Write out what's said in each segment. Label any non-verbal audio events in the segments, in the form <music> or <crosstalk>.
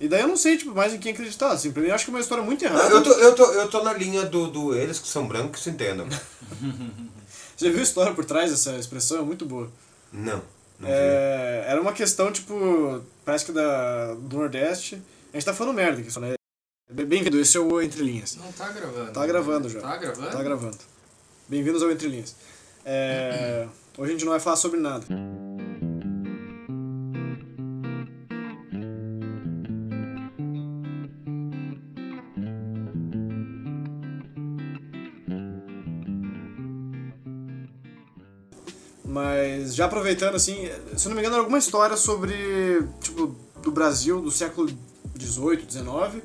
E daí eu não sei, tipo, mais em quem acreditar. Assim, pra mim eu acho que é uma história muito errada. Eu tô, eu, tô, eu tô na linha do, do eles que são brancos que se entendam. <laughs> <laughs> Você já viu a história por trás dessa expressão? É muito boa. Não. não. É, era uma questão, tipo, parece que da, do Nordeste. A gente tá falando merda aqui, só, né? Bem-vindo, esse é o Entre Linhas. Não tá gravando. Tá gravando já. Tá gravando? Tá gravando. Bem-vindos ao Entre Linhas. É, <clears throat> hoje a gente não vai falar sobre nada. Mas já aproveitando, assim, se não me engano, era alguma história sobre, tipo, do Brasil do século XVIII, XIX,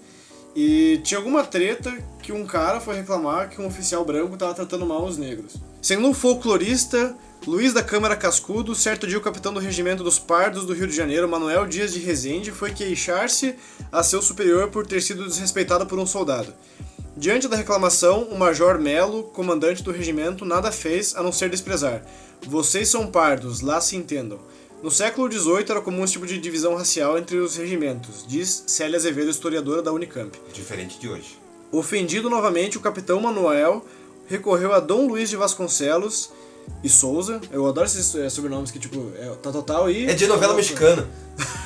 e tinha alguma treta que um cara foi reclamar que um oficial branco estava tratando mal os negros. Segundo o folclorista Luiz da Câmara Cascudo, certo dia o capitão do regimento dos Pardos do Rio de Janeiro, Manuel Dias de Rezende, foi queixar-se a seu superior por ter sido desrespeitado por um soldado. Diante da reclamação, o Major Melo, comandante do regimento, nada fez a não ser desprezar. Vocês são pardos, lá se entendam. No século XVIII era comum esse tipo de divisão racial entre os regimentos, diz Célia Azevedo, historiadora da Unicamp. Diferente de hoje. Ofendido novamente, o capitão Manuel recorreu a Dom Luiz de Vasconcelos e Souza. Eu adoro esses eh, sobrenomes que, tipo, é, tá total e. É de novela mexicana. <laughs>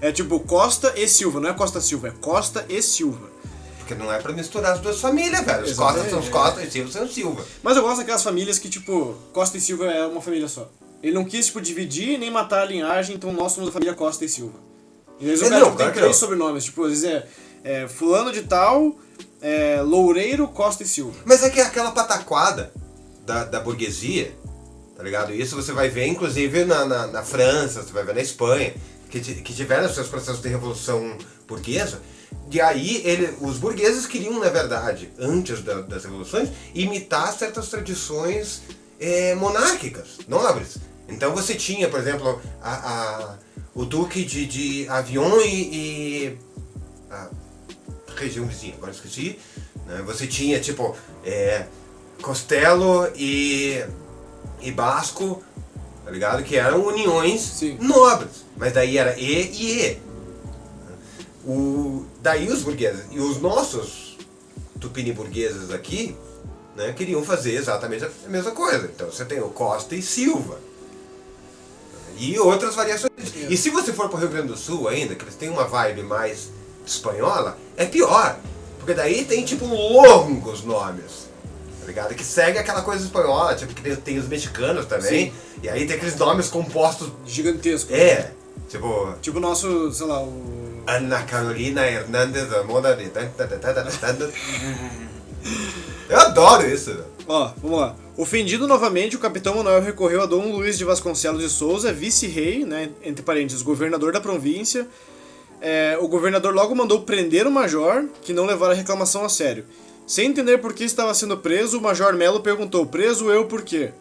É tipo Costa e Silva, não é Costa Silva, é Costa e Silva. Porque não é pra misturar as duas famílias, velho. Os Exatamente, Costa são os é. Costa e Silva são os Silva. Mas eu gosto daquelas famílias que, tipo, Costa e Silva é uma família só. Ele não quis, tipo, dividir nem matar a linhagem, então nós somos a família Costa e Silva. E vezes É, cara não, tipo, tem claro três sobrenomes, tipo, às vezes é, é fulano de tal, é, Loureiro, Costa e Silva. Mas é que é aquela pataquada da, da burguesia, tá ligado? Isso você vai ver, inclusive, na, na, na França, você vai ver na Espanha, que, que tiveram seus processos de revolução burguesa. E aí, ele, os burgueses queriam, na verdade, antes da- das revoluções, imitar certas tradições eh, monárquicas, nobres. Então você tinha, por exemplo, a, a- o duque de, de Avion e, e a região vizinha, agora esqueci. né? Você tinha, tipo, é, Costello e, e Basco, tá ligado? Que eram uniões Sim. nobres. Mas daí era E e E. O, daí os burgueses. E os nossos tupini-burgueses aqui né, queriam fazer exatamente a mesma coisa. Então você tem o Costa e Silva. E outras variações. E se você for para o Rio Grande do Sul ainda, que eles têm uma vibe mais espanhola, é pior. Porque daí tem tipo longos nomes. Tá ligado? Que segue aquela coisa espanhola, tipo que tem, tem os mexicanos também. Sim. E aí tem aqueles nomes compostos. Gigantesco. É, tipo. Tipo o nosso, sei lá, o. Ana Carolina Hernandes Amora de. Eu adoro isso. Ó, vamos lá. Ofendido novamente, o capitão Manuel recorreu a Dom Luiz de Vasconcelos de Souza, vice-rei, né, entre parênteses, governador da província. É, o governador logo mandou prender o major, que não levara a reclamação a sério. Sem entender por que estava sendo preso, o major Melo perguntou: Preso eu por quê?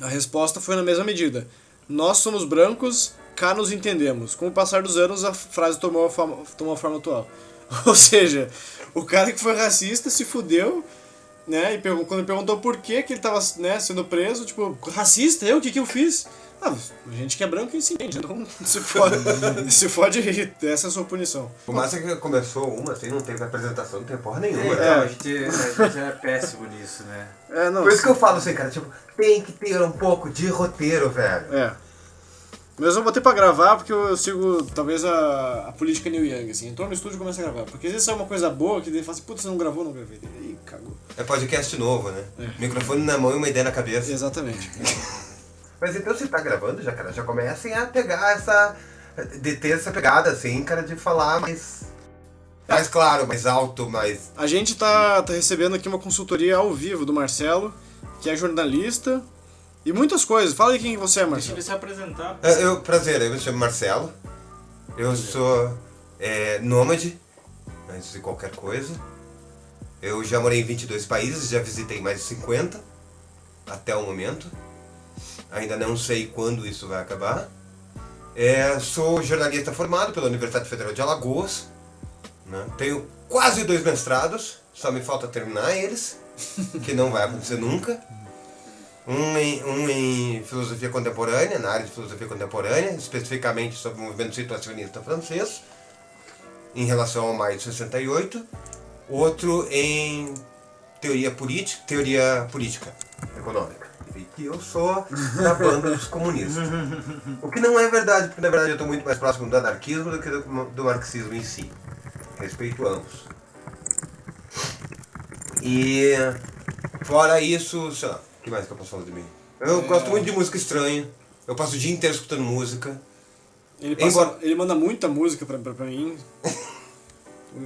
A resposta foi na mesma medida: Nós somos brancos, cá nos entendemos. Com o passar dos anos, a frase tomou a forma, tomou a forma atual. <laughs> Ou seja, o cara que foi racista se fudeu, né? E pergun- quando perguntou por que, que ele tava né, sendo preso, tipo, racista? Eu? O que, que eu fiz? Ah, a gente que é branco, a gente se entende, então <laughs> se fode, <laughs> se fode essa é a sua punição. O massa é que começou uma assim, não teve apresentação, não tem porra nenhuma. É, né? a, gente, a gente é péssimo nisso, né? É, não. Por isso que eu falo assim, cara, tipo, tem que ter um pouco de roteiro, velho. É. Mas eu botei pra gravar porque eu, eu sigo, talvez, a, a política New Young, assim. Entrou no estúdio e começa a gravar. Porque às vezes é uma coisa boa que ele fala assim, putz, você não gravou, não gravei. Ih, cagou. É podcast novo, né? É. Microfone na mão e uma ideia na cabeça. Exatamente. <laughs> Mas então você tá gravando já, cara, já comecem a pegar essa. de ter essa pegada, assim, cara, de falar mais. mais claro, mais alto, mais. A gente tá, tá recebendo aqui uma consultoria ao vivo do Marcelo, que é jornalista. E muitas coisas. Fala aí quem você é, Deixa Marcelo. ele se apresentar. É, Eu, prazer, eu me chamo Marcelo. Eu sou é, nômade, antes de qualquer coisa. Eu já morei em 22 países, já visitei mais de 50 até o momento. Ainda não sei quando isso vai acabar. É, sou jornalista formado pela Universidade Federal de Alagoas. né? Tenho quase dois mestrados, só me falta terminar eles, que não vai acontecer nunca. Um em, um em filosofia contemporânea, na área de filosofia contemporânea, especificamente sobre o movimento situacionista francês. em relação ao maio de 68, outro em teoria política, teoria política econômica. E que eu sou da banda dos comunistas. O que não é verdade, porque na verdade eu estou muito mais próximo do anarquismo do que do, do marxismo em si. Respeito ambos. E fora isso, sei lá, que mais que eu posso falar de mim? Eu gosto muito de música estranha. Eu passo o dia inteiro escutando música. Ele, passa- Embora- ele manda muita música pra, pra, pra mim. <laughs>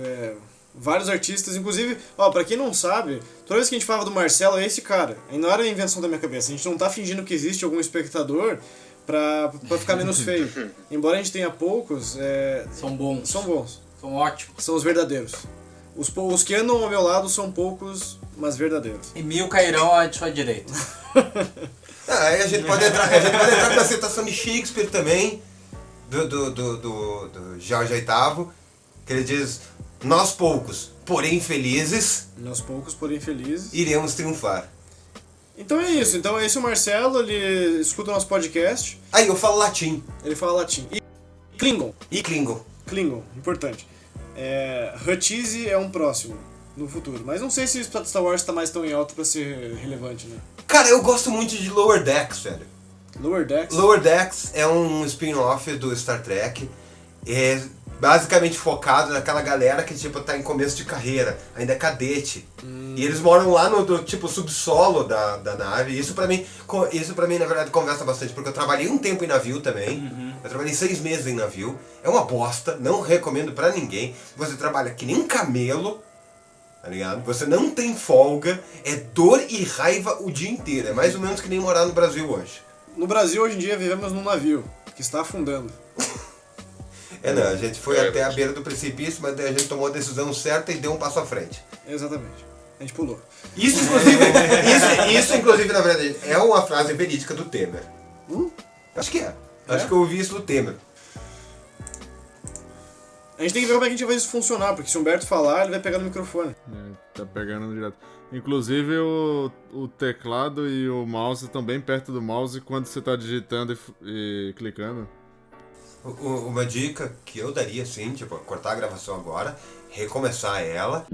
É, vários artistas, inclusive, ó, pra quem não sabe, toda vez que a gente falava do Marcelo, é esse cara. E não era a invenção da minha cabeça. A gente não tá fingindo que existe algum espectador pra, pra ficar menos feio. <laughs> Embora a gente tenha poucos, é, São bons. são bons. São ótimos. São os verdadeiros. Os, os que andam ao meu lado são poucos, mas verdadeiros. E mil cairão à sua direita. <laughs> Ah, aí a gente pode entrar, a gente pode entrar com a citação de Shakespeare também, do, do, do, do, do Jorge VIII, que ele diz, nós poucos, porém felizes, Nós poucos, porém felizes. iremos triunfar. Então é isso. Então esse é o Marcelo, ele escuta o nosso podcast, Aí eu falo latim, ele fala latim. E Klingon. e Klingon. Klingon, importante. É, Hutchese é um próximo no futuro. Mas não sei se Star Wars tá mais tão em alta pra ser relevante, né? Cara, eu gosto muito de Lower Decks, velho. Lower Decks. Lower Decks é um spin-off do Star Trek. É basicamente focado naquela galera que tipo tá em começo de carreira, ainda é cadete. E eles moram lá no do, tipo subsolo da, da nave. Isso pra mim, isso para mim na verdade conversa bastante, porque eu trabalhei um tempo em navio também. Eu trabalhei seis meses em navio. É uma bosta, não recomendo pra ninguém. Você trabalha que nem um camelo. Tá ligado? Você não tem folga, é dor e raiva o dia inteiro. É mais ou menos que nem morar no Brasil hoje. No Brasil, hoje em dia, vivemos num navio que está afundando. <laughs> É, não, a gente foi É até a beira do precipício, mas a gente tomou a decisão certa e deu um passo à frente. Exatamente. A gente pulou. Isso, inclusive, <laughs> isso, isso, inclusive, na verdade, é uma frase verídica do Temer. Hum? Acho que é. É? Acho que eu ouvi isso do Temer. A gente tem que ver como é que a gente vai fazer isso funcionar, porque se o Humberto falar, ele vai pegar no microfone. É, tá pegando direto. Inclusive o, o teclado e o mouse estão bem perto do mouse quando você tá digitando e, e clicando. Uma dica que eu daria, assim, tipo, cortar a gravação agora, recomeçar ela